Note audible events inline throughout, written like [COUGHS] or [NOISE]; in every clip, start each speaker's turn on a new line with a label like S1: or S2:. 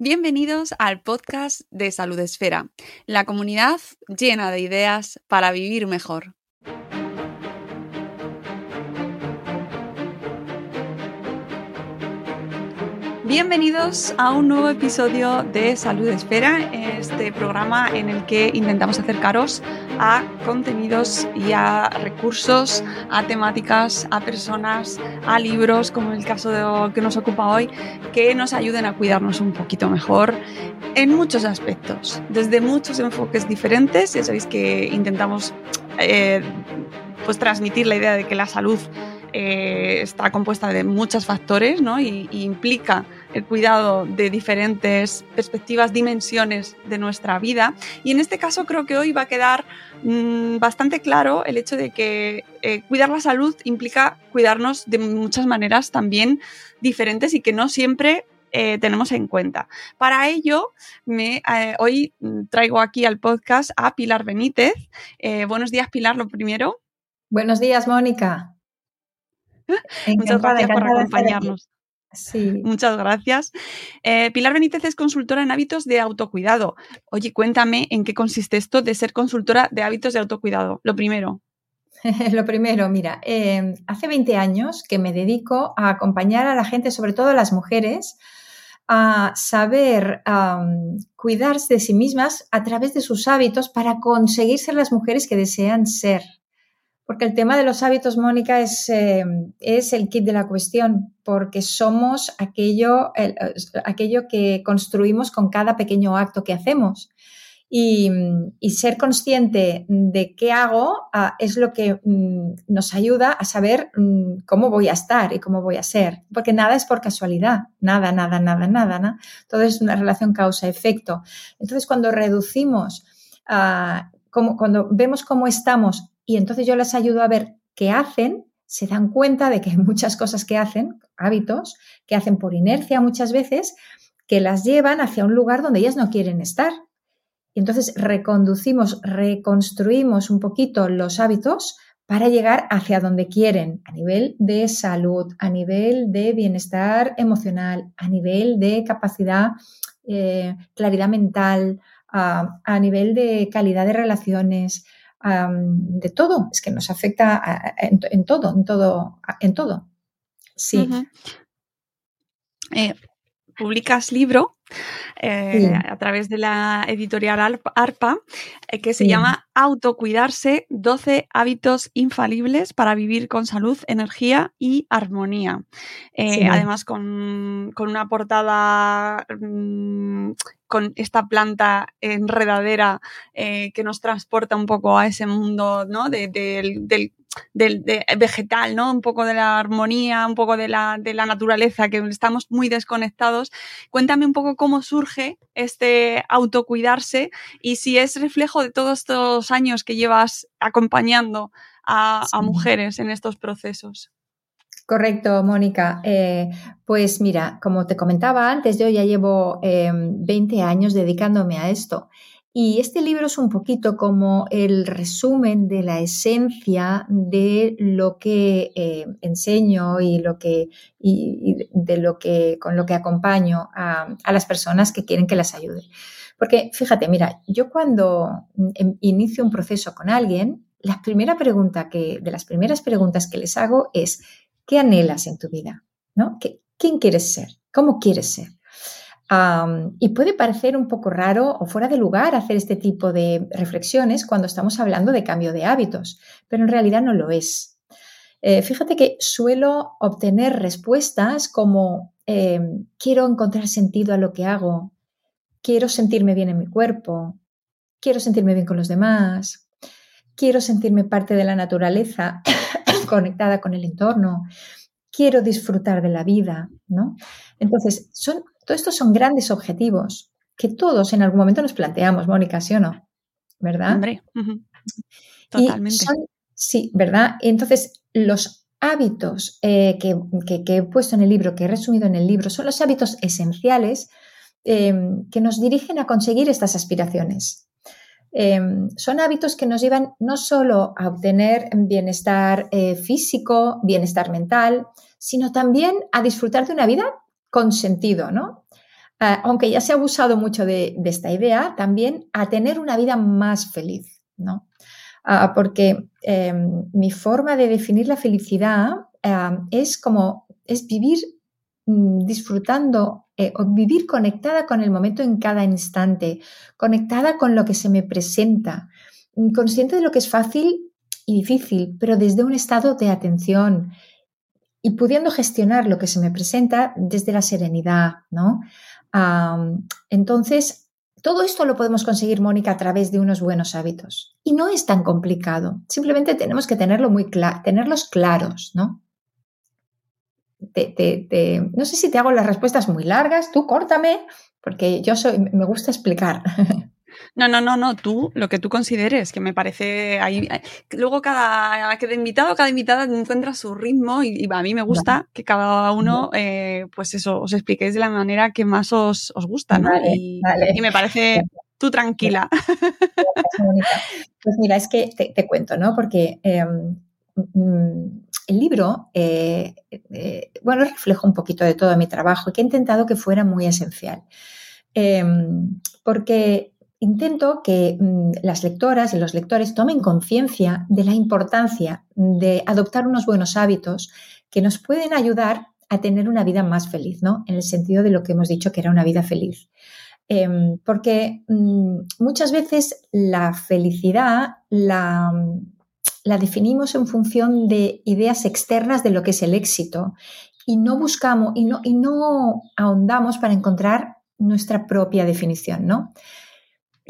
S1: Bienvenidos al podcast de Salud Esfera, la comunidad llena de ideas para vivir mejor. Bienvenidos a un nuevo episodio de Salud Esfera, este programa en el que intentamos acercaros a contenidos y a recursos, a temáticas, a personas, a libros, como el caso de que nos ocupa hoy, que nos ayuden a cuidarnos un poquito mejor en muchos aspectos, desde muchos enfoques diferentes. Ya sabéis que intentamos eh, pues transmitir la idea de que la salud eh, está compuesta de muchos factores ¿no? y, implica el cuidado de diferentes perspectivas, dimensiones de nuestra vida. Y en este caso creo que hoy va a quedar mm, bastante claro el hecho de que eh, cuidar la salud implica cuidarnos de muchas maneras también diferentes y que no siempre eh, tenemos en cuenta. Para ello, me, hoy traigo aquí al podcast a Pilar Benítez. buenos días, Pilar, lo primero.
S2: Buenos días, Mónica. [LAUGHS]
S1: Muchas gracias por acompañarnos. Sí. Muchas gracias. Eh, Pilar Benítez es consultora en hábitos de autocuidado. Oye, cuéntame en qué consiste esto de ser consultora de hábitos de autocuidado. Lo primero. [LAUGHS]
S2: Lo primero, mira, em, hace 20 años que me dedico a acompañar a la gente, sobre todo a las mujeres, a saber cuidarse de sí mismas a través de sus hábitos para conseguir ser las mujeres que desean ser. Porque el tema de los hábitos, Mónica, es, eh, es el kit de la cuestión, porque somos aquello, aquello que construimos con cada pequeño acto que hacemos. Y, ser consciente de qué hago ah, es lo que mm, nos ayuda a saber mm, cómo voy a estar y cómo voy a ser. Porque nada es por casualidad, nada, nada, nada, nada. ¿no? Todo es una relación causa-efecto. Entonces, cuando reducimos, ah, cuando vemos cómo estamos y entonces yo les ayudo a ver qué hacen, se dan cuenta de que hay muchas cosas que hacen, hábitos, que hacen por inercia muchas veces, que las llevan hacia un lugar donde ellas no quieren estar. Y entonces reconducimos, reconstruimos un poquito los hábitos para llegar hacia donde quieren, a nivel de salud, a nivel de bienestar emocional, a nivel de capacidad, eh, claridad mental, a nivel de calidad de relaciones, de todo, es que nos afecta en, todo, en todo, en todo. Sí.
S1: Publicas libro eh, a través de la editorial ARPA eh, que se llama Autocuidarse, 12 hábitos infalibles para vivir con salud, energía y armonía. Además con, una portada mm, con esta planta enredadera eh, que nos transporta un poco a ese mundo ¿no? del, vegetal, ¿no? un poco de la armonía, un poco de la, de la naturaleza, que estamos muy desconectados. Cuéntame un poco cómo surge este autocuidarse y si es reflejo de todos estos años que llevas acompañando a mujeres en estos procesos.
S2: Correcto, Mónica. Eh, pues mira, como te comentaba antes, yo ya llevo 20 em, años dedicándome a esto. Y este libro es un poquito como el resumen de la esencia de lo que eh, enseño y lo que de lo que con lo que acompaño a, las personas que quieren que las ayude. Porque fíjate, mira, yo cuando em, inicio un proceso con alguien, la primera pregunta que de las primeras preguntas que les hago es ¿Qué anhelas en tu vida? ¿No? ¿Quién quieres ser? ¿Cómo quieres ser? Y puede parecer un poco raro o fuera de lugar hacer este tipo de reflexiones cuando estamos hablando de cambio de hábitos, pero en realidad no lo es. Eh, fíjate que suelo obtener respuestas como em, quiero encontrar sentido a lo que hago, quiero sentirme bien en mi cuerpo, quiero sentirme bien con los demás, quiero sentirme parte de la naturaleza [COUGHS] conectada con el entorno, quiero disfrutar de la vida, ¿no? Entonces, son, todo esto son grandes objetivos que todos en algún momento nos planteamos, Mónica, ¿sí o no? ¿Verdad?
S1: Hombre, totalmente.
S2: sí, ¿verdad? Entonces, los hábitos eh, que, he puesto en el libro, que he resumido en el libro, son los hábitos esenciales eh, que nos dirigen a conseguir estas aspiraciones. Em, son hábitos que nos llevan no solo a obtener bienestar eh, físico, bienestar mental, sino también a disfrutar de una vida con sentido, ¿no? ah, aunque ya se ha abusado mucho de, esta idea, también a tener una vida más feliz, ¿no? Ah, porque em, mi forma de definir la felicidad es como, es vivir mm, disfrutando eh, o vivir conectada con el momento en cada instante, conectada con lo que se me presenta, mm, consciente de lo que es fácil y difícil, pero desde un estado de atención y pudiendo gestionar lo que se me presenta desde la serenidad, ¿no? entonces, todo esto lo podemos conseguir, Mónica, a través de unos buenos hábitos. Y no es tan complicado. Simplemente tenemos que tenerlo muy tenerlos claros, ¿no? no sé si te hago las respuestas muy largas, tú córtame, porque yo soy, me gusta explicar. [LAUGHS]
S1: No, no, no, no, tú, lo que tú consideres, que me parece ahí. Eh, luego cada, cada invitado, cada invitada encuentra su ritmo y, a mí me gusta que cada uno, eh, pues eso, os expliquéis de la manera que más os, gusta, ¿no? y, me parece tú tranquila. [LAUGHS]
S2: Pues mira, es que te, cuento, ¿no? Porque em, mm, el libro, eh, bueno, refleja un poquito de todo mi trabajo y que he intentado que fuera muy esencial. Em, porque intento que mm, las lectoras y los lectores tomen conciencia de la importancia de adoptar unos buenos hábitos que nos pueden ayudar a tener una vida más feliz, ¿no? En el sentido de lo que hemos dicho que era una vida feliz. Em, porque mm, muchas veces la felicidad la, la definimos en función de ideas externas de lo que es el éxito y no buscamos y no, y no ahondamos para encontrar nuestra propia definición, ¿no?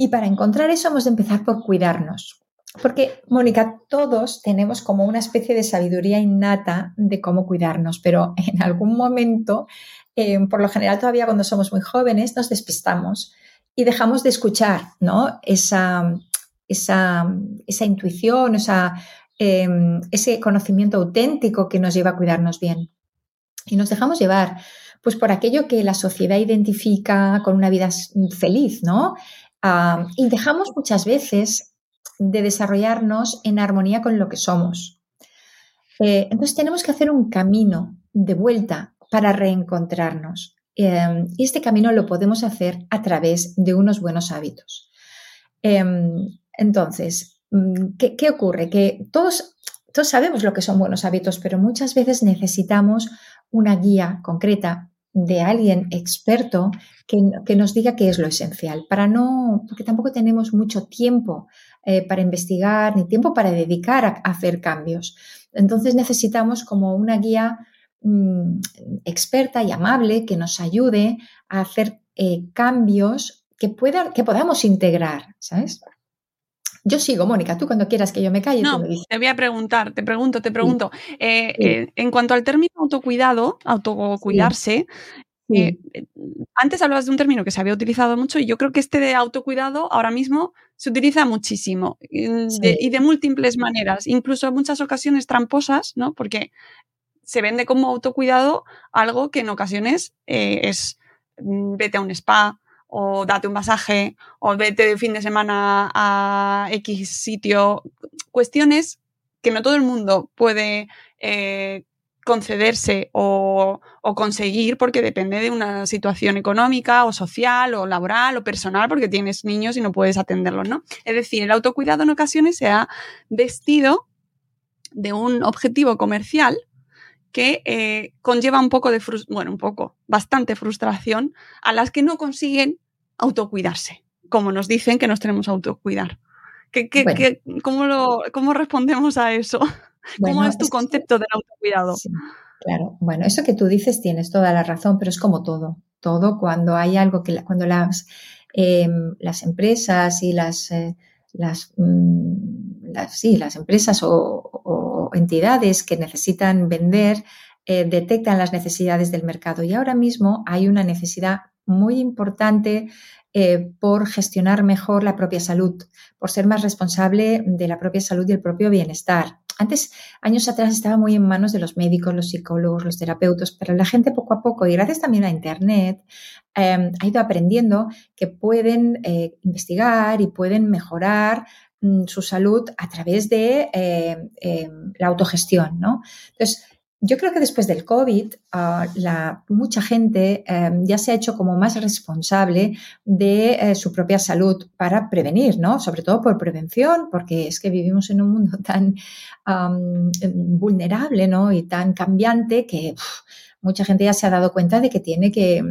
S2: Y para encontrar eso hemos de empezar por cuidarnos. Porque, Mónica, todos tenemos como una especie de sabiduría innata de cómo cuidarnos, pero [LAUGHS] en algún momento, eh, por lo general todavía cuando somos muy jóvenes, nos despistamos y dejamos de escuchar ¿no? esa, esa, esa intuición, esa, em, ese conocimiento auténtico que nos lleva a cuidarnos bien. Y nos dejamos llevar pues por aquello que la sociedad identifica con una vida feliz, ¿no? Y dejamos muchas veces de desarrollarnos en armonía con lo que somos. Eh, entonces tenemos que hacer un camino de vuelta para reencontrarnos. Em, y este camino lo podemos hacer a través de unos buenos hábitos. Em, entonces, mm, ¿qué, ocurre? Que todos, todos sabemos lo que son buenos hábitos, pero muchas veces necesitamos una guía concreta de alguien experto que, nos diga qué es lo esencial, para no, porque tampoco tenemos mucho tiempo eh, para investigar ni tiempo para dedicar a, hacer cambios. Entonces necesitamos como una guía mm, experta y amable que nos ayude a hacer eh, cambios que, que podamos integrar, ¿sabes? Yo sigo, Mónica, tú cuando quieras que yo me calle.
S1: No, te voy a preguntar, te pregunto, te pregunto. Eh, en cuanto al término autocuidado, autocuidarse, eh, antes hablabas de un término que se había utilizado mucho y yo creo que este de autocuidado ahora mismo se utiliza muchísimo y de múltiples maneras, incluso en muchas ocasiones tramposas, ¿no? Porque se vende como autocuidado algo que en ocasiones eh, es mm, vete a un spa o date un masaje o vete de fin de semana a X sitio. Cuestiones que no todo el mundo puede eh, concederse o, conseguir porque depende de una situación económica o social o laboral o personal porque tienes niños y no puedes atenderlos, ¿no? Es decir, el autocuidado en ocasiones se ha vestido de un objetivo comercial que eh, conlleva un poco de, bueno, un poco, bastante frustración a las que no consiguen autocuidarse, como nos dicen que nos tenemos que autocuidar. cómo, ¿Cómo respondemos a eso? [LAUGHS] ¿Cómo es tu concepto del autocuidado?
S2: claro, bueno, eso que tú dices tienes toda la razón, pero es como todo. Todo cuando hay algo que, cuando las, em, las empresas y las, eh, mm, las, sí, las empresas o, entidades que necesitan vender eh, detectan las necesidades del mercado. Y ahora mismo hay una necesidad muy importante eh, por gestionar mejor la propia salud, por ser más responsable de la propia salud y el propio bienestar. Antes, años atrás, estaba muy en manos de los médicos, los psicólogos, los terapeutas, pero la gente poco a poco, y gracias también a Internet, em, ha ido aprendiendo que pueden eh, investigar y pueden mejorar mm, su salud a través de em, em, la autogestión, ¿no? Entonces, yo creo que después del COVID, ah, mucha gente em, ya se ha hecho como más responsable de eh, su propia salud para prevenir, ¿no? Sobre todo por prevención, porque es que vivimos en un mundo [LAUGHS] tan vulnerable, ¿no? Y tan cambiante que mucha gente ya se ha dado cuenta de que tiene que,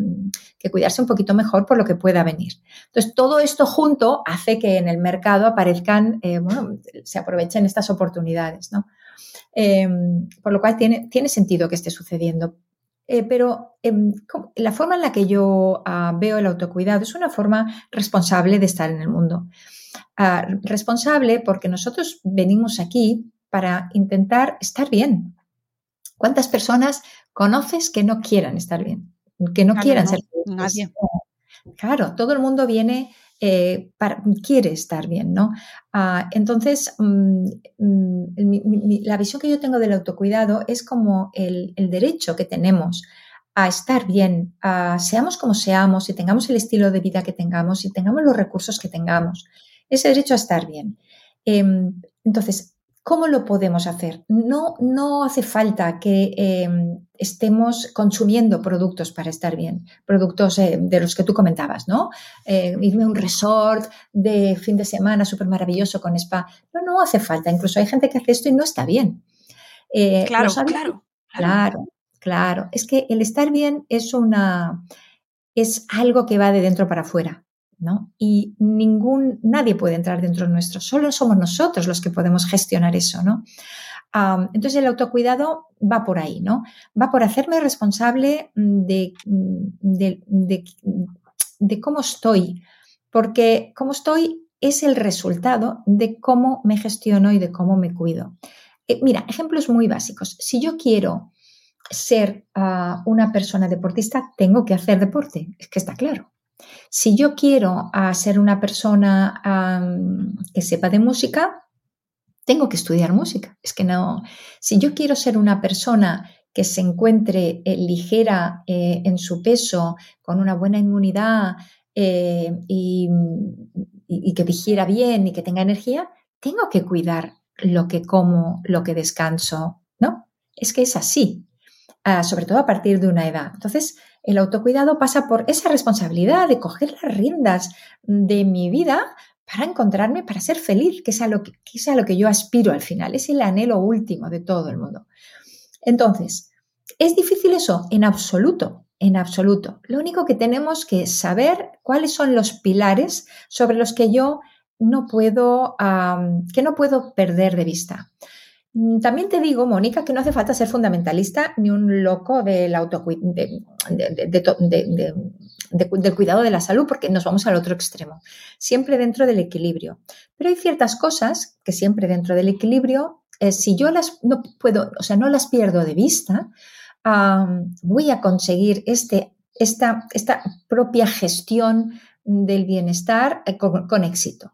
S2: cuidarse un poquito mejor por lo que pueda venir. Entonces, todo esto junto hace que en el mercado aparezcan, eh, bueno, se aprovechen estas oportunidades, ¿no? Em, por lo cual tiene, tiene sentido que esté sucediendo. Eh, pero em, la forma en la que yo ah, veo el autocuidado es una forma responsable de estar en el mundo. Ah, responsable porque nosotros venimos aquí para intentar estar bien. ¿Cuántas personas conoces que no quieran estar bien? Que no quieran ser
S1: Nadie.
S2: Claro, todo el mundo viene eh, quiere estar bien, ¿no? Ah, entonces, mm, mm, la visión que yo tengo del autocuidado es como el, derecho que tenemos a estar bien, seamos como seamos, y tengamos el estilo de vida que tengamos, y tengamos los recursos que tengamos, ese derecho a estar bien. Em, entonces, ¿Cómo lo podemos hacer? No, no hace falta que em, estemos consumiendo productos para estar bien, productos eh, de los que tú comentabas, ¿no? Eh, irme a un resort de fin de semana súper maravilloso con spa. No, no hace falta. Incluso hay gente que hace esto y no está bien.
S1: Eh, claro, claro,
S2: claro. Claro, Es que el estar bien es una es algo que va de dentro para afuera. ¿no? Y ningún, nadie puede entrar dentro de nuestro, solo somos nosotros los que podemos gestionar eso, ¿no? Entonces el autocuidado va por ahí, ¿no? Va por hacerme responsable de, de, de, cómo estoy, porque cómo estoy es el resultado de cómo me gestiono y de cómo me cuido. Eh, mira, ejemplos muy básicos. Si yo quiero ser ah, una persona deportista, tengo que hacer deporte, es que está claro. Si yo quiero ser una persona que sepa de música, tengo que estudiar música. Es que no. Si yo quiero ser una persona que se encuentre eh, ligera eh, en su peso, con una buena inmunidad eh, y, que digiera bien y que tenga energía, tengo que cuidar lo que como, lo que descanso, ¿no? Es que es así, ah, sobre todo a partir de una edad. Entonces, el autocuidado pasa por esa responsabilidad de coger las riendas de mi vida para encontrarme, para ser feliz, que sea lo que, sea lo que yo aspiro al final. Es el anhelo último de todo el mundo. Entonces, ¿es difícil eso? En absoluto, en absoluto. Lo único que tenemos que saber cuáles son los pilares sobre los que yo no puedo, que no puedo perder de vista. Mm, también te digo, Mónica, que no hace falta ser fundamentalista ni un loco del, cuidado de la salud, porque nos vamos al otro extremo. Siempre dentro del equilibrio. Pero hay ciertas cosas que siempre dentro del equilibrio, eh, si yo las no puedo, o sea, no las pierdo de vista, voy a conseguir este, esta, esta propia gestión del bienestar eh, con éxito.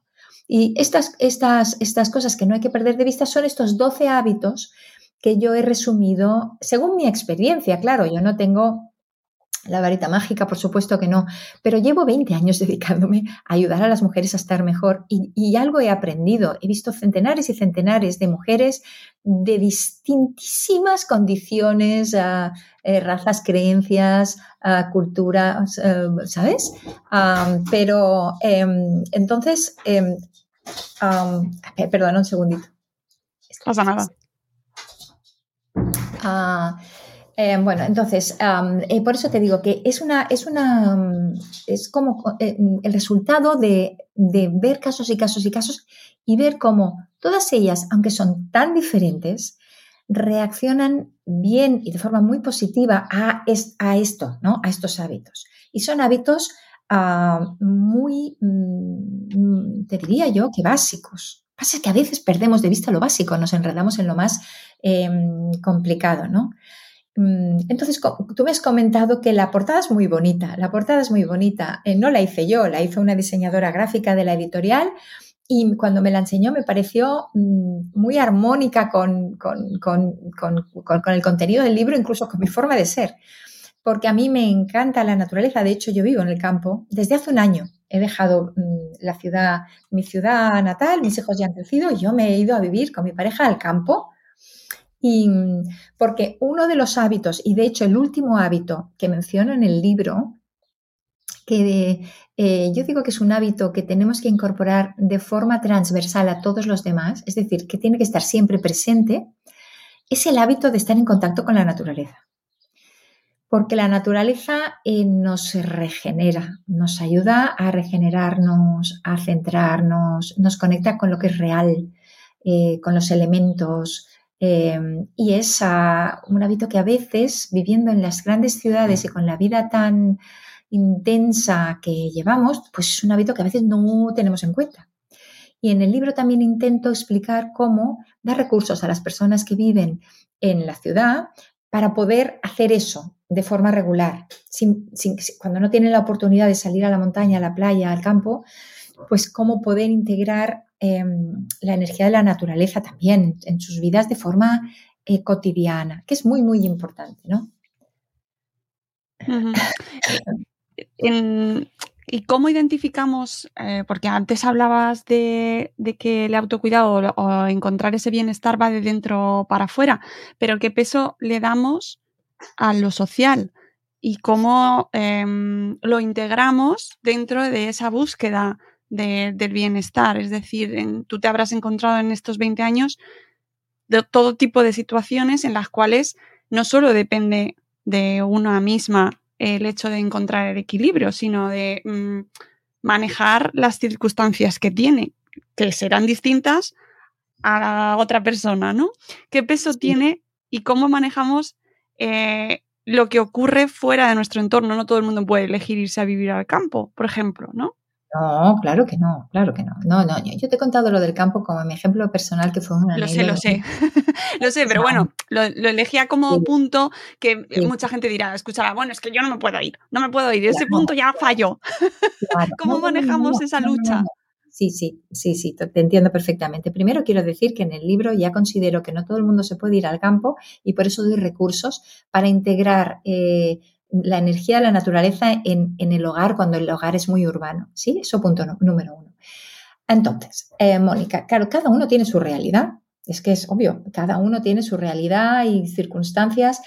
S2: Y estas, estas, estas cosas que no hay que perder de vista son estos 12 hábitos que yo he resumido según mi experiencia. Claro, yo no tengo la varita mágica, por supuesto que no, pero llevo 20 años [LAUGHS] dedicándome a ayudar a las mujeres a estar mejor y, algo he aprendido. He visto centenares y centenares de mujeres de distintísimas condiciones, eh, razas, creencias, culturas, ¿sabes? Pero em, entonces, em, perdón, un segundito.
S1: Pasa nada.
S2: Eh, bueno, entonces, eh, por eso te digo que es una, es una, es como eh, el resultado de, ver casos y casos y casos y ver cómo todas ellas, aunque son tan diferentes, reaccionan bien y de forma muy positiva a, a esto, ¿no? A estos hábitos. Y son hábitos ah, muy, mm, te diría yo, que básicos. Pasa que a veces perdemos de vista lo básico, nos enredamos en lo más em, complicado, ¿no? Mm, entonces, tú me has comentado que la portada es muy bonita. La portada es muy bonita. Eh, no la hice yo, la hizo una diseñadora gráfica de la editorial y cuando me la enseñó me pareció mm, muy armónica con, el contenido del libro, incluso con mi forma de ser. Porque a mí me encanta la naturaleza. De hecho, yo vivo en el campo desde hace un año. He dejado mm, la ciudad, mi ciudad natal, mis hijos ya han crecido y yo me he ido a vivir con mi pareja al campo Y porque uno de los hábitos, y de hecho el último hábito que menciono en el libro, que eh, yo digo que es un hábito que tenemos que incorporar de forma transversal a todos los demás, es decir, que tiene que estar siempre presente, es el hábito de estar en contacto con la naturaleza. Porque la naturaleza eh, nos regenera, nos ayuda a regenerarnos, a centrarnos, nos conecta con lo que es real, eh, con los elementos, y es un hábito que a veces, viviendo en las grandes ciudades y con la vida tan intensa que llevamos, pues es un hábito que a veces no tenemos en cuenta. Y en el libro también intento explicar cómo dar recursos a las personas que viven en la ciudad para poder hacer eso de forma regular. cuando no tienen la oportunidad de salir a la montaña, a la playa, al campo, pues cómo poder integrar em, la energía de la naturaleza también en sus vidas de forma eh, cotidiana, que es muy, muy importante, ¿no? [LAUGHS]
S1: ¿Y cómo identificamos? Eh, porque antes hablabas de, que el autocuidado o, encontrar ese bienestar va de dentro para afuera, pero ¿qué peso le damos a lo social? ¿Y cómo em, lo integramos dentro de esa búsqueda del bienestar? Es decir, tú te habrás encontrado en estos 20 años de todo tipo de situaciones en las cuales no solo depende de una misma el hecho de encontrar el equilibrio, sino de mm, manejar las circunstancias que tiene, que serán distintas a la otra persona, ¿no? ¿Qué peso tiene y cómo manejamos eh, lo que ocurre fuera de nuestro entorno? No todo el mundo puede elegir irse a vivir al campo, por ejemplo, ¿no?
S2: No, claro que no, claro que no. No, no, yo te he contado lo del campo como mi ejemplo personal que fue una.
S1: Lo sé, lo sé. [LAUGHS] lo sé, pero bueno, lo, elegía como punto que mucha gente dirá, escuchará, bueno, es que yo no me puedo ir, no me puedo ir, ese punto ya falló. ¿Cómo manejamos esa lucha?
S2: Sí, sí, sí, sí, te entiendo perfectamente. Primero quiero decir que en el libro ya considero que no todo el mundo se puede ir al campo y por eso doy recursos para integrar eh, la energía de la naturaleza en, el hogar cuando el hogar es muy urbano. ¿Sí? Eso punto número uno. Entonces, eh, Mónica, claro, cada uno tiene su realidad. Es que es obvio, cada uno tiene su realidad y circunstancias,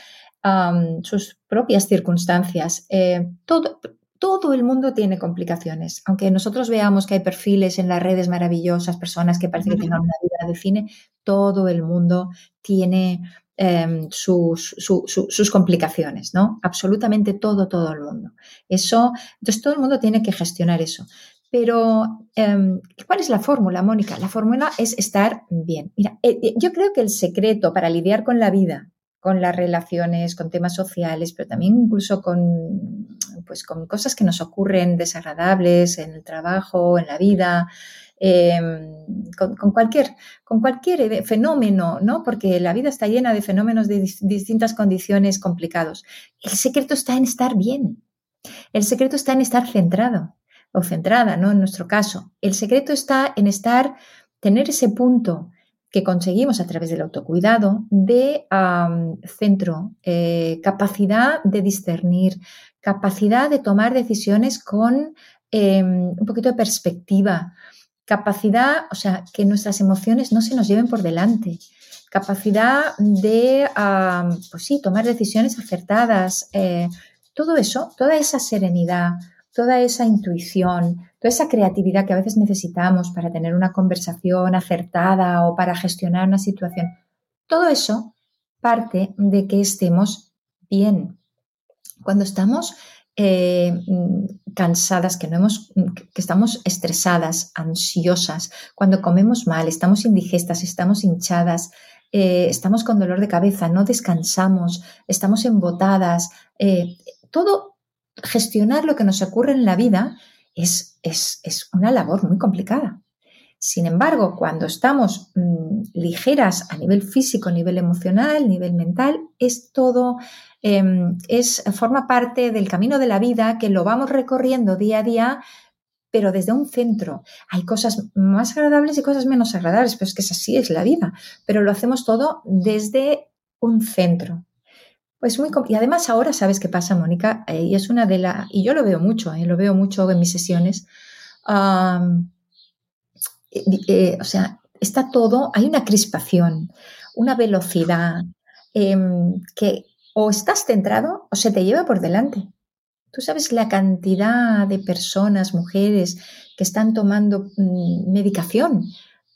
S2: sus propias circunstancias. Eh, todo, todo el mundo tiene complicaciones. Aunque nosotros veamos que hay perfiles en las redes maravillosas, personas que parece que tengan una vida de cine, todo el mundo tiene Em, sus, sus, complicaciones, ¿no? Absolutamente todo, todo el mundo. Eso, entonces todo el mundo tiene que gestionar eso. Pero, em, ¿cuál es la fórmula, Mónica? La fórmula es estar bien. Mira, eh, eh, yo creo que el secreto para lidiar con la vida, con las relaciones, con temas sociales, pero también incluso con, pues, con cosas que nos ocurren desagradables en el trabajo, en la vida, Em, con, cualquier, con cualquier fenómeno, ¿no? Porque la vida está llena de fenómenos de distintas condiciones complicados. El secreto está en estar bien. El secreto está en estar centrado o centrada, ¿no? En nuestro caso. El secreto está en estar, tener ese punto que conseguimos a través del autocuidado de centro, eh, capacidad de discernir, capacidad de tomar decisiones con em, un poquito de perspectiva, capacidad, o sea, que nuestras emociones no se nos lleven por delante, capacidad de, pues sí, tomar decisiones acertadas, eh, todo eso, toda esa serenidad, toda esa intuición, toda esa creatividad que a veces necesitamos para tener una conversación acertada o para gestionar una situación, todo eso parte de que estemos bien. Cuando estamos eh, cansadas, que, no hemos, que estamos estresadas, ansiosas, cuando comemos mal, estamos indigestas, estamos hinchadas, eh, estamos con dolor de cabeza, no descansamos, estamos embotadas, eh, todo gestionar lo que nos ocurre en la vida es, es, es una labor muy complicada. Sin embargo, cuando estamos mm, ligeras a nivel físico, a nivel emocional, a nivel mental, es todo, em, es, forma parte del camino de la vida que lo vamos recorriendo día a día, pero desde un centro. Hay cosas más agradables y cosas menos agradables, pero es que es así, es la vida. Pero lo hacemos todo desde un centro. Pues muy y además ahora sabes qué pasa, Mónica, eh, y es una de las, y yo lo veo mucho, eh, lo veo mucho en mis sesiones. Eh, o sea, está todo, hay una crispación, una velocidad em, que o estás centrado o se te lleva por delante. Tú sabes la cantidad de personas, mujeres, que están tomando mm, medicación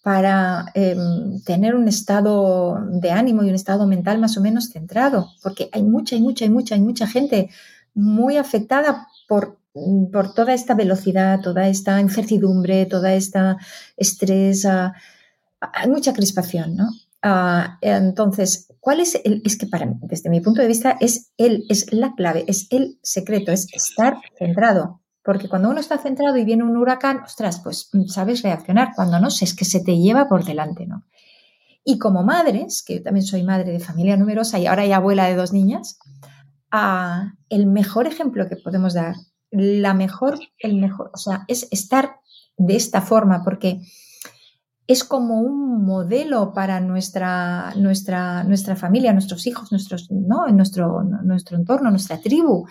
S2: para em, tener un estado de ánimo y un estado mental más o menos centrado, porque hay mucha y mucha y mucha y mucha gente muy afectada por, mm, por toda esta velocidad, toda esta incertidumbre, toda esta estrés, ah, hay mucha crispación, ¿no? Ah, entonces, ¿cuál es el? Es que para mí, desde mi punto de vista, es el, es la clave, es el secreto, es estar centrado. Porque cuando uno está centrado y viene un huracán, ostras, pues mm, sabes reaccionar. Cuando no es que se te lleva por delante, ¿no? Y como madres, que yo también soy madre de familia numerosa y ahora ya abuela de dos niñas, ah, el mejor ejemplo que podemos dar, la mejor, el mejor, o sea, es estar de esta forma, porque es como un modelo para nuestra, nuestra, nuestra familia, nuestros hijos, nuestros, ¿no? en nuestro, nuestro entorno, nuestra tribu.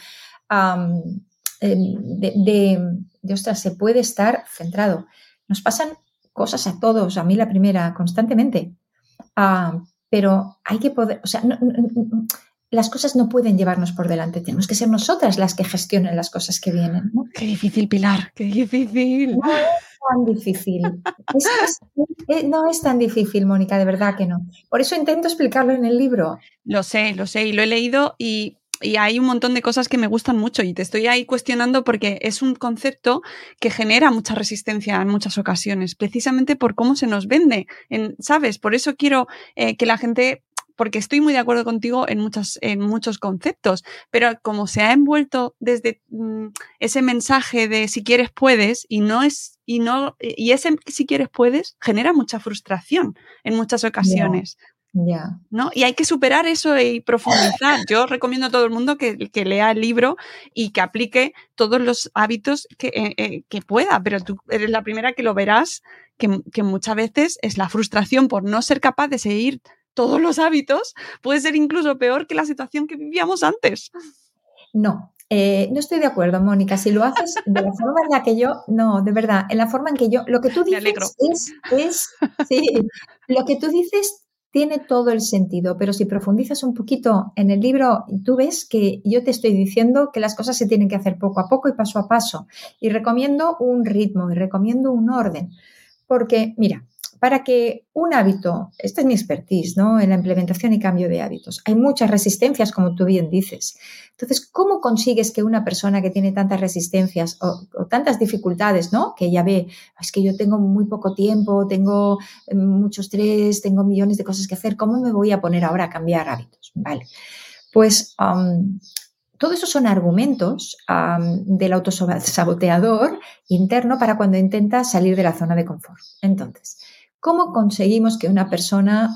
S2: De, de, ostras, se puede estar centrado. Nos pasan cosas a todos, a mí la primera, constantemente. pero hay que poder, o sea, las cosas no pueden llevarnos por delante, tenemos que ser nosotras las que gestionen las cosas que vienen.
S1: Qué difícil, Pilar, qué difícil
S2: tan difícil. Eh, no es tan difícil, Mónica, de verdad que no. Por eso intento explicarlo en el libro.
S1: Lo sé, lo sé, y lo he leído y, hay un montón de cosas que me gustan mucho y te estoy ahí cuestionando porque es un concepto que genera mucha resistencia en muchas ocasiones, precisamente por cómo se nos vende, en, ¿sabes? Por eso quiero eh, que la gente porque estoy muy de acuerdo contigo en, muchas, en muchos conceptos, pero como se ha envuelto desde mm, ese mensaje de si quieres puedes y no es y no y ese si quieres puedes genera mucha frustración en muchas ocasiones.
S2: Ya.
S1: ¿no? Y hay que superar eso y profundizar. Yo recomiendo a todo el mundo que, lea el libro y que aplique todos los hábitos que, eh, eh, que pueda, pero tú eres la primera que lo verás, que, que, muchas veces es la frustración por no ser capaz de seguir todos los hábitos, puede ser incluso peor que la situación que vivíamos antes.
S2: No, eh, no estoy de acuerdo, Mónica. Si lo haces de la forma en la que yo, no, de verdad, en la forma en que yo, lo que tú dices es, es, sí, lo que tú dices tiene todo el sentido, pero si profundizas un poquito en el libro, tú ves que yo te estoy diciendo que las cosas se tienen que hacer poco a poco y paso a paso. Y recomiendo un ritmo y recomiendo un orden. Porque, mira, para que un hábito, esta es mi expertise, ¿no? En la implementación y cambio de hábitos. Hay muchas resistencias, como tú bien dices. Entonces, ¿cómo consigues que una persona que tiene tantas resistencias o, tantas dificultades, ¿no? Que ya ve, es que yo tengo muy poco tiempo, tengo eh, mucho estrés, tengo millones de cosas que hacer, ¿cómo me voy a poner ahora a cambiar hábitos? Vale. Pues um, todo eso son argumentos del autosaboteador interno para cuando intenta salir de la zona de confort. Entonces, ¿Cómo conseguimos que una persona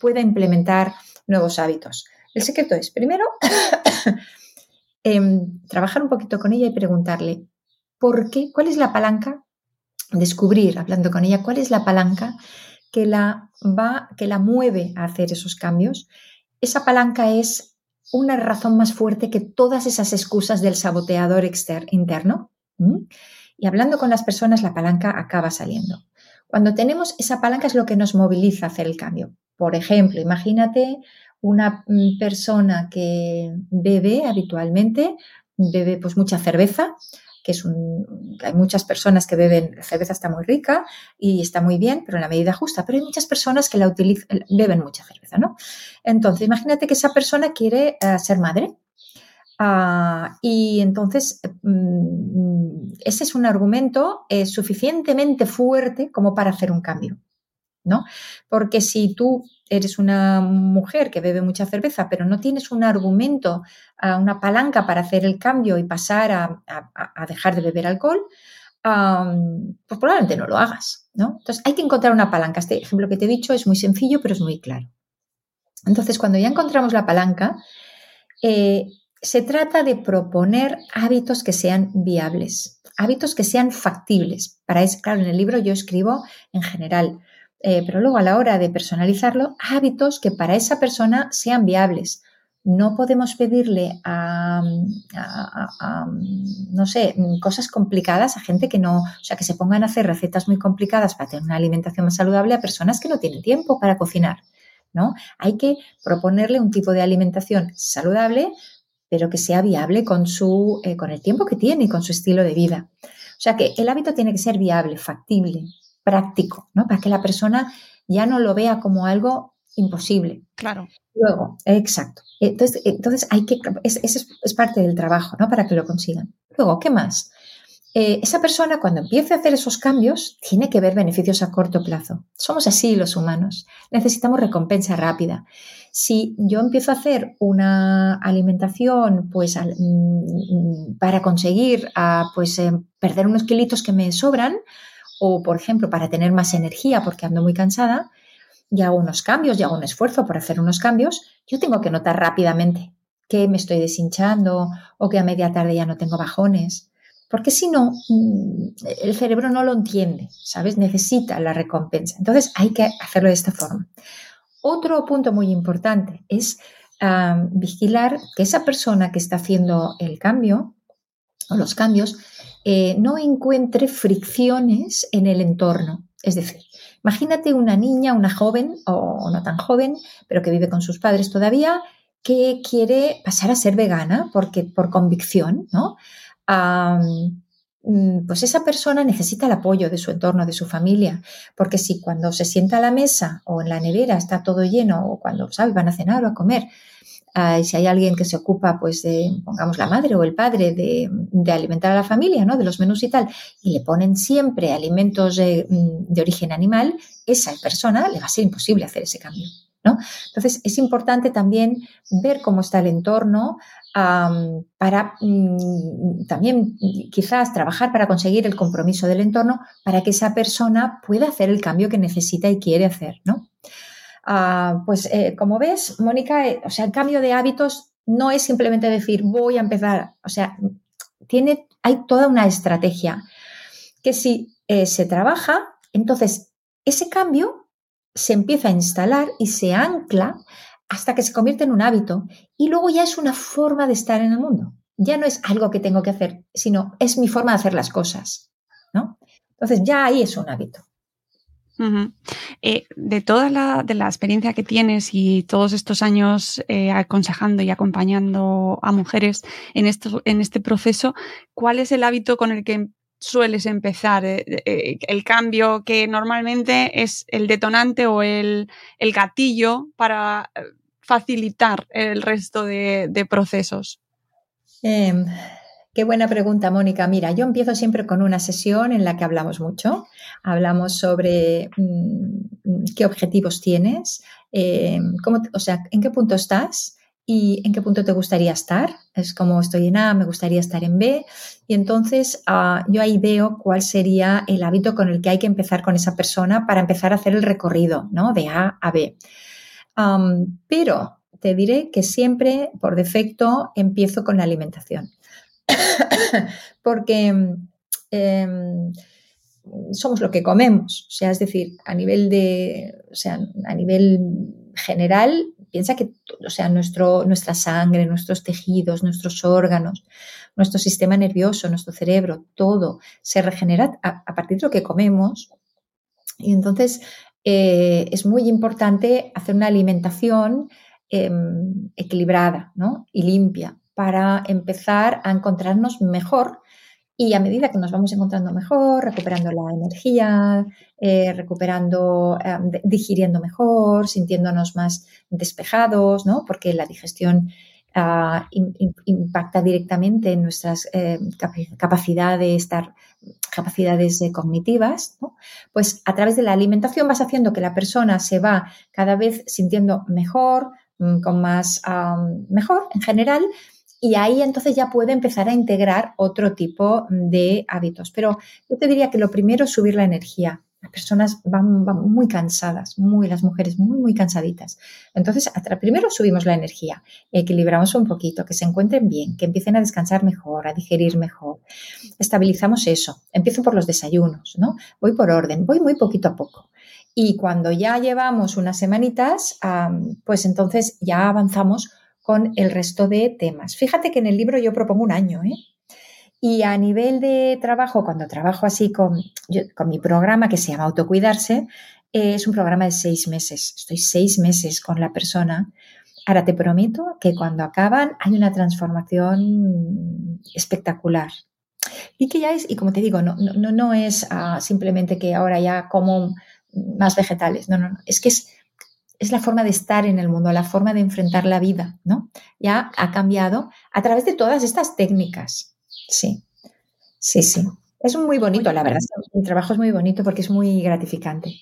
S2: pueda implementar nuevos hábitos? El secreto es, primero, [COUGHS] em, trabajar un poquito con ella y preguntarle, ¿por qué? ¿Cuál es la palanca? Descubrir, hablando con ella, cuál es la palanca que la va, que la mueve a hacer esos cambios. Esa palanca es una razón más fuerte que todas esas excusas del saboteador interno. Y hablando con las personas, la palanca acaba saliendo. Cuando tenemos esa palanca es lo que nos moviliza a hacer el cambio. Por ejemplo, imagínate una mm, persona que bebe habitualmente, bebe pues mucha cerveza, que es un, hay muchas personas que beben cerveza está muy rica y está muy bien, pero en la medida justa, pero hay muchas personas que la utilizan, beben mucha cerveza, ¿no? Entonces, imagínate que esa persona quiere eh, ser madre Ah, y entonces, mm, ese es un argumento eh, suficientemente fuerte como para hacer un cambio, ¿no? Porque si tú eres una mujer que bebe mucha cerveza, pero no tienes un argumento, ah, una palanca para hacer el cambio y pasar a, dejar de beber alcohol, pues probablemente no lo hagas, ¿no? Entonces, hay que encontrar una palanca. Este ejemplo que te he dicho es muy sencillo, pero es muy claro. Entonces, cuando ya encontramos la palanca, eh, se trata de proponer hábitos que sean viables, hábitos que sean factibles. Para eso, claro, en el libro yo escribo en general, eh, pero luego a la hora de personalizarlo, hábitos que para esa persona sean viables. No podemos pedirle a, no sé, cosas complicadas a gente que no, o sea, que se pongan a hacer recetas muy complicadas para tener una alimentación más saludable a personas que no tienen tiempo para cocinar. ¿no? Hay que proponerle un tipo de alimentación saludable, pero que sea viable con, su, eh, con el tiempo que tiene y con su estilo de vida. O sea que el hábito tiene que ser viable, factible, práctico, ¿no? Para que la persona ya no lo vea como algo imposible.
S1: Claro.
S2: Luego, exacto. Entonces, entonces hay que, es, es, parte del trabajo, ¿no? Para que lo consigan. Luego, ¿qué más? Eh, esa persona cuando empiece a hacer esos cambios tiene que ver beneficios a corto plazo. Somos así los humanos. Necesitamos recompensa rápida. Si yo empiezo a hacer una alimentación pues mm, para conseguir pues eh, perder unos kilitos que me sobran o por ejemplo para tener más energía porque ando muy cansada y hago unos cambios y hago un esfuerzo por hacer unos cambios, yo tengo que notar rápidamente que me estoy deshinchando o que a media tarde ya no tengo bajones porque si no, mm, el cerebro no lo entiende, ¿sabes? Necesita la recompensa. Entonces hay que hacerlo de esta forma. Otro punto muy importante es vigilar que esa persona que está haciendo el cambio o los cambios eh, no encuentre fricciones en el entorno. Es decir, imagínate una niña, una joven o no tan joven, pero que vive con sus padres todavía, que quiere pasar a ser vegana porque por convicción, ¿no? Pues esa persona necesita el apoyo de su entorno, de su familia, porque si cuando se sienta a la mesa o en la nevera está todo lleno o cuando, ¿sabes?, van a cenar o a comer, ah, y si hay alguien que se ocupa, pues, de, pongamos la madre o el padre, de, alimentar a la familia, ¿no?, de los menús y tal, y le ponen siempre alimentos de, mm, de origen animal, esa persona le va a ser imposible hacer ese cambio. Entonces, es importante también ver cómo está el entorno, para mm, también quizás trabajar para conseguir el compromiso del entorno para que esa persona pueda hacer el cambio que necesita y quiere hacer, ¿no? Ah, pues eh, como ves, Mónica, eh, o sea, el cambio de hábitos no es simplemente decir voy a empezar, o sea, tiene, hay toda una estrategia que si eh, se trabaja, entonces ese cambio se empieza a instalar y se ancla hasta que se convierte en un hábito y luego ya es una forma de estar en el mundo. Ya no es algo que tengo que hacer, sino es mi forma de hacer las cosas, ¿no? Entonces ya ahí es un hábito.
S1: Eh, de toda la, de la experiencia que tienes y todos estos años eh, aconsejando y acompañando a mujeres en, esto, en este proceso, ¿cuál es el hábito con el que sueles empezar? Eh, el cambio que normalmente es el detonante o el, el gatillo para facilitar el resto de, procesos?
S2: Em, qué buena pregunta, Mónica. Mira, yo empiezo siempre con una sesión en la que hablamos mucho. Hablamos sobre mm, qué objetivos tienes, em, o sea, en qué punto estás y en qué punto te gustaría estar. Es como estoy en A, me gustaría estar en B. Y entonces ah, yo ahí veo cuál sería el hábito con el que hay que empezar con esa persona para empezar a hacer el recorrido, ¿no? De A a B pero te diré que siempre, por defecto, empiezo con la alimentación. [COUGHS] Porque em, somos lo que comemos. O sea, es decir, a nivel de, o sea, a nivel general, piensa que, o sea, nuestro, nuestra sangre, nuestros tejidos, nuestros órganos, nuestro sistema nervioso, nuestro cerebro, todo se regenera a, partir de lo que comemos. Y entonces, eh, es muy importante hacer una alimentación em, equilibrada y limpia para empezar a encontrarnos mejor y a medida que nos vamos encontrando mejor, recuperando la energía, eh, recuperando, em, digiriendo mejor, sintiéndonos más despejados, ¿no? porque la digestión ah, impacta directamente en nuestras eh, capacidades, capacidades cognitivas, pues a través de la alimentación vas haciendo que la persona se va cada vez sintiendo mejor, mm, con más mejor en general, y ahí entonces ya puede empezar a integrar otro tipo de hábitos. Pero yo te diría que lo primero es subir la energía. Las personas van, muy cansadas, muy, las mujeres muy, muy cansaditas. Entonces, primero subimos la energía, equilibramos un poquito, que se encuentren bien, que empiecen a descansar mejor, a digerir mejor. Estabilizamos eso. Empiezo por los desayunos, ¿no? Voy por orden, voy muy poquito a poco. Y cuando ya llevamos unas semanitas, pues entonces ya avanzamos con el resto de temas. Fíjate que en el libro yo propongo un año, ¿eh? Y a nivel de trabajo, cuando trabajo así con, con mi programa que se llama Autocuidarse, es un programa de seis meses. Estoy seis meses con la persona. Ahora te prometo que cuando acaban hay una transformación espectacular. Y que ya es, y como te digo, no, no, no es ah, simplemente que ahora ya como más vegetales, no, no, no, es que es, es la forma de estar en el mundo, la forma de enfrentar la vida, ¿no? Ya ha cambiado a través de todas estas técnicas. Sí, sí, sí. Es muy bonito, la verdad. Mi trabajo es muy bonito porque es muy gratificante.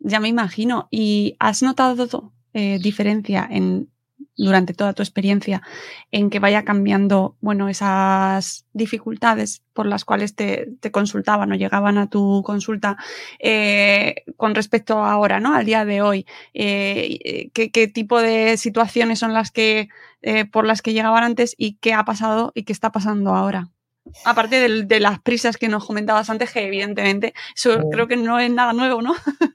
S1: Ya me imagino. ¿Y has notado eh, diferencia en durante toda tu experiencia en que vaya cambiando, bueno, esas dificultades por las cuales te, consultaban o llegaban a tu consulta eh, con respecto a ahora, ¿no? Al día de hoy. Eh, ¿qué, tipo de situaciones son las que, por las que llegaban antes y qué ha pasado y qué está pasando ahora? Aparte de, las prisas que nos comentabas antes, que evidentemente eso creo que no es nada nuevo, ¿no? [LAUGHS]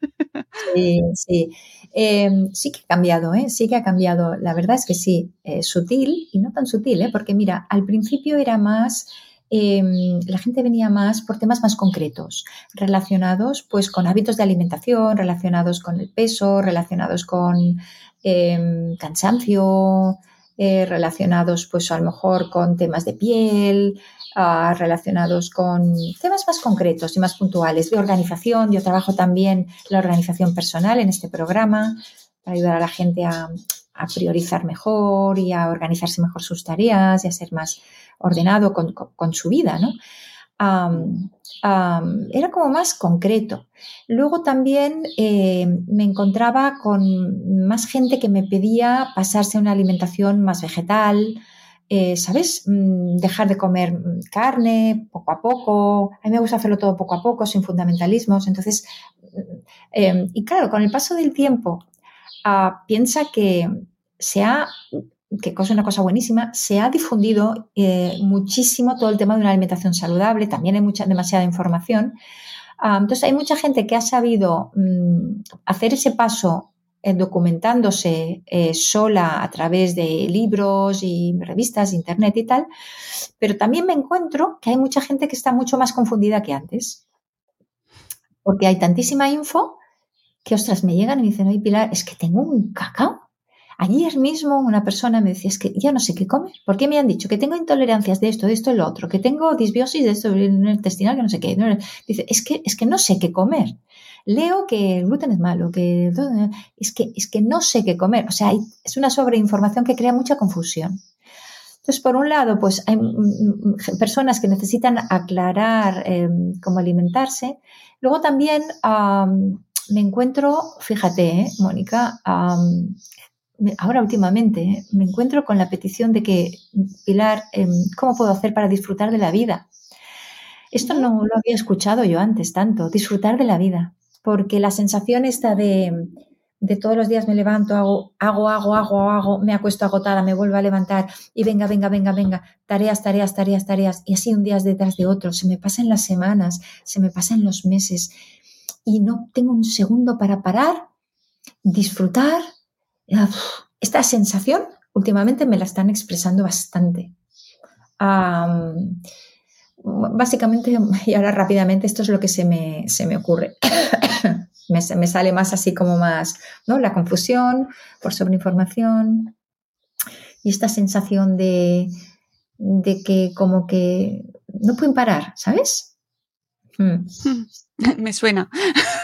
S2: Sí, sí. Em, sí que ha cambiado, ¿eh? Sí que ha cambiado. La verdad es que sí, sutil y no tan sutil, ¿eh? Porque mira, al principio era más... Em, la gente venía más por temas más concretos, relacionados pues con hábitos de alimentación, relacionados con el peso, relacionados con em, cansancio, eh, relacionados pues a lo mejor con temas de piel, relacionados con temas más concretos y más puntuales de organización. Yo trabajo también la organización personal en este programa para ayudar a la gente a, priorizar mejor y a organizarse mejor sus tareas y a ser más ordenado con, su vida, ¿no? era como más concreto. Luego también eh, me encontraba con más gente que me pedía pasarse a una alimentación más vegetal, eh, ¿sabes? Mm, dejar de comer mm, carne poco a poco. A mí me gusta hacerlo todo poco a poco, sin fundamentalismos. Entonces, mm, em, y claro, con el paso del tiempo, ah, piensa que se ha, que es una cosa buenísima, se ha difundido eh, muchísimo todo el tema de una alimentación saludable. También hay mucha, demasiada información. Ah, entonces, hay mucha gente que ha sabido hacer ese paso documentándose eh, sola a través de libros y revistas, internet y tal, pero también me encuentro que hay mucha gente que está mucho más confundida que antes, porque hay tantísima info que, ostras, me llegan y me dicen, oye Pilar, es que tengo un cacao. Ayer mismo una persona me decía, es que ya no sé qué comer, porque me han dicho que tengo intolerancias de esto, de esto, de lo otro, que tengo disbiosis de esto intestinal, que no sé qué. Dice, es que, es que no sé qué comer leo que el gluten es malo, que es que, es que no sé qué comer. O sea, es una sobreinformación que crea mucha confusión. Entonces, por un lado, pues hay personas que necesitan aclarar em, cómo alimentarse. Luego también me encuentro, fíjate, ¿eh, Mónica, ahora últimamente ¿eh? me encuentro con la petición de que, Pilar, em, ¿cómo puedo hacer para disfrutar de la vida? Esto no lo había escuchado yo antes tanto, disfrutar de la vida porque la sensación esta de, todos los días me levanto, hago, hago, hago, hago, hago, me acuesto agotada, me vuelvo a levantar y venga, venga, venga, venga, tareas, tareas, tareas, tareas, y así un día detrás de otro, se me pasan las semanas, se me pasan los meses y no tengo un segundo para parar, disfrutar. Esta sensación últimamente me la están expresando bastante básicamente, [LAUGHS] y ahora rápidamente, esto es lo que se me, ocurre. [COUGHS] me, me, sale más así como más, ¿no? La confusión por sobreinformación y esta sensación de, de que como que no pueden parar, ¿sabes?
S1: Hmm. [LAUGHS] Me suena.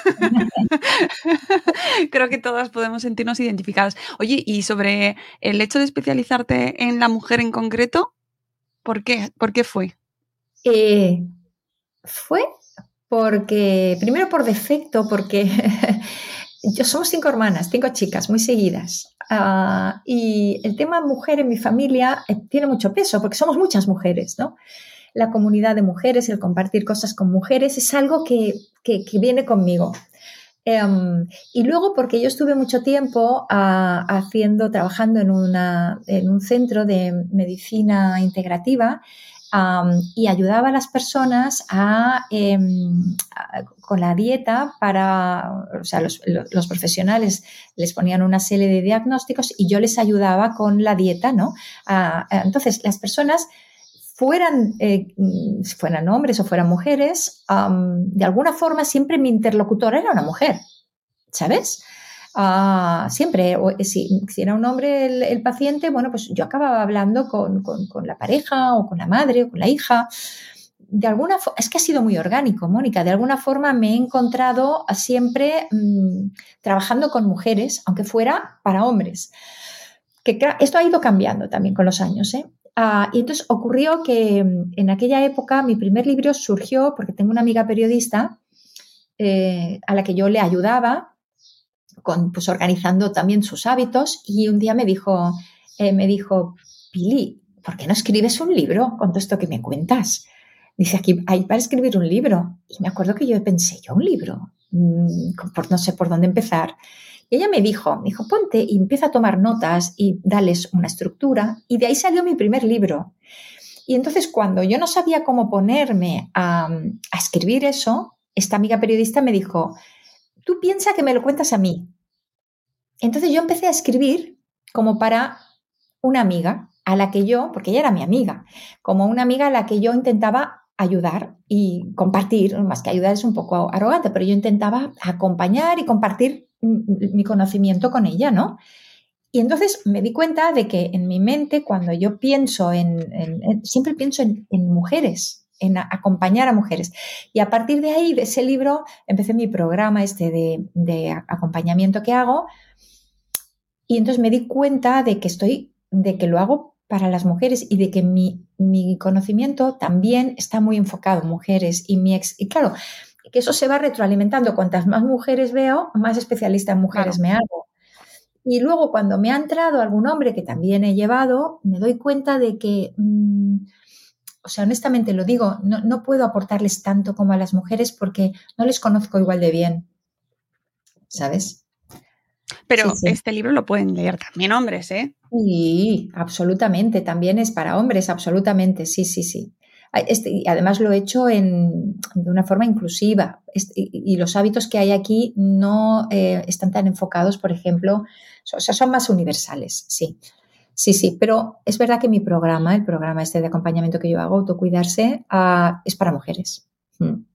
S1: [LAUGHS] Creo que todas podemos sentirnos identificadas. Oye, y sobre el hecho de especializarte en la mujer en concreto, ¿por qué? ¿Por qué fue?
S2: Eh, fue porque, primero por defecto, porque [LAUGHS] yo somos cinco hermanas, cinco chicas muy seguidas. Ah, y el tema mujer en mi familia eh, tiene mucho peso porque somos muchas mujeres, ¿no? La comunidad de mujeres, el compartir cosas con mujeres es algo que, viene conmigo. Em, y luego porque yo estuve mucho tiempo ah, haciendo, trabajando en, una, en un centro de medicina integrativa y ayudaba a las personas em, con la dieta para, o sea, los, profesionales les ponían una serie de diagnósticos y yo les ayudaba con la dieta, ¿no? entonces, las personas fueran, eh, fueran hombres o fueran mujeres, de alguna forma siempre mi interlocutor era una mujer. ¿sabes? Ah, siempre, si, era un hombre el, paciente, bueno, pues yo acababa hablando con, la pareja o con la madre o con la hija. De alguna es que ha sido muy orgánico, Mónica. De alguna forma me he encontrado siempre mm, trabajando con mujeres, aunque fuera para hombres. Que esto ha ido cambiando también con los años, ¿eh? Ah, y entonces ocurrió que mm, en aquella época mi primer libro surgió porque tengo una amiga periodista eh, a la que yo le ayudaba con, pues, organizando también sus hábitos y un día me dijo, eh, me dijo, Pili, ¿por qué no escribes un libro con todo esto que me cuentas? Dice, aquí hay para escribir un libro. Y me acuerdo que yo pensé, yo un libro, mm, no sé por dónde empezar. Y ella me dijo, me dijo, ponte y empieza a tomar notas y dales una estructura. Y de ahí salió mi primer libro. Y entonces cuando yo no sabía cómo ponerme a, escribir eso, esta amiga periodista me dijo, tú piensa que me lo cuentas a mí. Entonces yo empecé a escribir como para una amiga a la que yo, porque ella era mi amiga, como una amiga a la que yo intentaba ayudar y compartir, más que ayudar es un poco arrogante, pero yo intentaba acompañar y compartir mi conocimiento con ella, ¿no? Y entonces me di cuenta de que en mi mente, cuando yo pienso en, siempre pienso en, mujeres, en acompañar a mujeres. Y a partir de ahí, de ese libro, empecé mi programa este de, acompañamiento que hago. Y entonces me di cuenta de que estoy, de que lo hago para las mujeres y de que mi, mi conocimiento también está muy enfocado en mujeres y mi ex, y claro, que eso se va retroalimentando. Cuantas más mujeres veo, más especialista en mujeres me hago. Y luego cuando me ha entrado algún hombre que también he llevado, me doy cuenta de que, mm, o sea, honestamente lo digo, no, puedo aportarles tanto como a las mujeres porque no les conozco igual de bien. ¿Sabes?
S1: Pero este libro lo pueden leer también hombres, ¿eh?
S2: Sí, absolutamente. También es para hombres, absolutamente. Sí, sí, sí. Este, además lo he hecho en, de una forma inclusiva este, y, los hábitos que hay aquí no eh, están tan enfocados, por ejemplo, o sea, son más universales, sí. Sí, sí, pero es verdad que mi programa, el programa este de acompañamiento que yo hago, autocuidarse, uh, es para mujeres. Mm.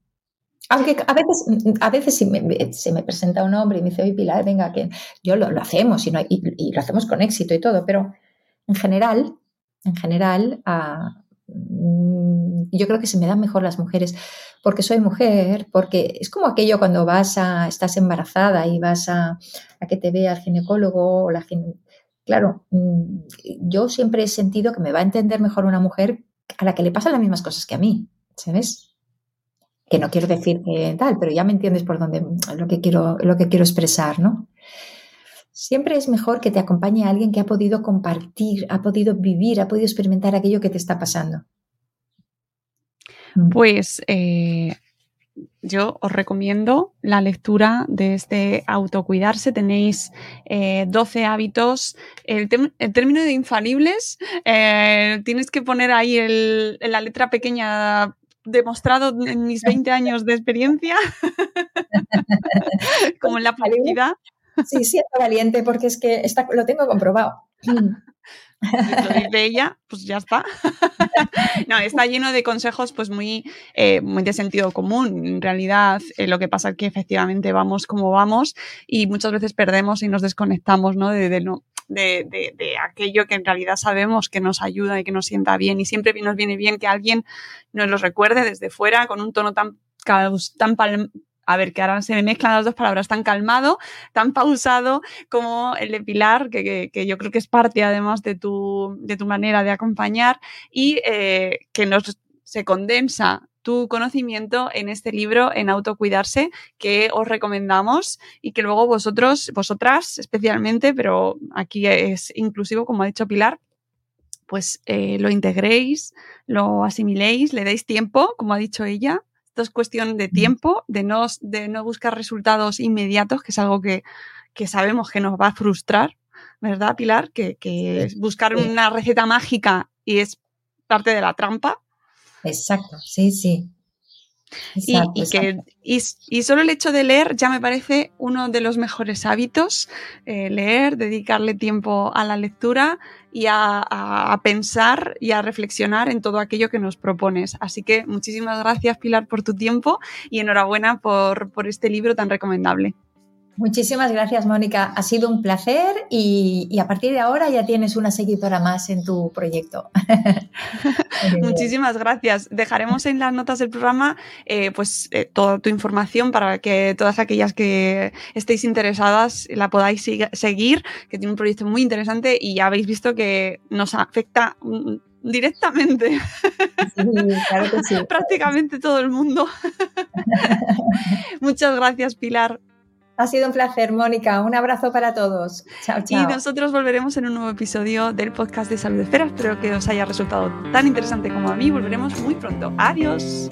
S2: Aunque a veces, a veces si me, se me presenta un hombre y me dice, oye Pilar, venga, que yo lo, lo hacemos y, no, y, lo hacemos con éxito y todo, pero en general, en general, mm, yo creo que se me dan mejor las mujeres porque soy mujer, porque es como aquello cuando vas a, estás embarazada y vas a, a que te vea el ginecólogo o la Claro, mm, yo siempre he sentido que me va a entender mejor una mujer a la que le pasan las mismas cosas que a mí, ¿sabes? que no quiero decir que tal, pero ya me entiendes por dónde lo que quiero, lo que quiero expresar, ¿no? Siempre es mejor que te acompañe alguien que ha podido compartir, ha podido vivir, ha podido experimentar aquello que te está pasando.
S1: Pues eh, yo os recomiendo la lectura de este autocuidarse. Tenéis 12 eh, hábitos. El, término de infalibles, eh, tienes que poner ahí la letra pequeña demostrado en mis 20 años de experiencia, [LAUGHS] como en la publicidad.
S2: Sí, siento valiente porque es que está, lo tengo comprobado. [LAUGHS]
S1: de ella, pues ya está. [LAUGHS] no, está lleno de consejos pues muy, eh, muy de sentido común. En realidad, eh, lo que pasa es que efectivamente vamos como vamos y muchas veces perdemos y nos desconectamos ¿no? De, no, de, de, aquello que en realidad sabemos que nos ayuda y que nos sienta bien. Y siempre nos viene bien que alguien nos lo recuerde desde fuera con un tono tan, tan a ver, que ahora se me mezclan las dos palabras, tan calmado, tan pausado como el de Pilar, que, yo creo que es parte además de tu, de tu manera de acompañar y eh, que nos se condensa tu conocimiento en este libro en autocuidarse que os recomendamos y que luego vosotros, vosotras especialmente, pero aquí es inclusivo, como ha dicho Pilar, pues eh, lo integréis, lo asimiléis, le deis tiempo, como ha dicho ella, es cuestión de tiempo, de no, de no buscar resultados inmediatos, que es algo que, sabemos que nos va a frustrar, ¿verdad, Pilar? Que, que buscar una receta mágica y es parte de la trampa.
S2: Exacto, sí, sí.
S1: Y, que, y, solo el hecho de leer ya me parece uno de los mejores hábitos, eh, leer, dedicarle tiempo a la lectura y a, pensar y a reflexionar en todo aquello que nos propones. Así que muchísimas gracias Pilar por tu tiempo y enhorabuena por, por este libro tan recomendable.
S2: Muchísimas gracias, Mónica. Ha sido un placer y, a partir de ahora ya tienes una seguidora más en tu proyecto. [LAUGHS]
S1: Muchísimas gracias. Dejaremos en las notas del programa eh, pues eh, toda tu información para que todas aquellas que estéis interesadas la podáis seguir, que tiene un proyecto muy interesante y ya habéis visto que nos afecta directamente. [LAUGHS] Prácticamente todo el mundo. [LAUGHS] Muchas gracias, Pilar.
S2: Ha sido un placer, Mónica. Un abrazo para todos. Chao, chao.
S1: Y nosotros volveremos en un nuevo episodio del podcast de Salud de Esfera. Espero que os haya resultado tan interesante como a mí. Volveremos muy pronto. Adiós.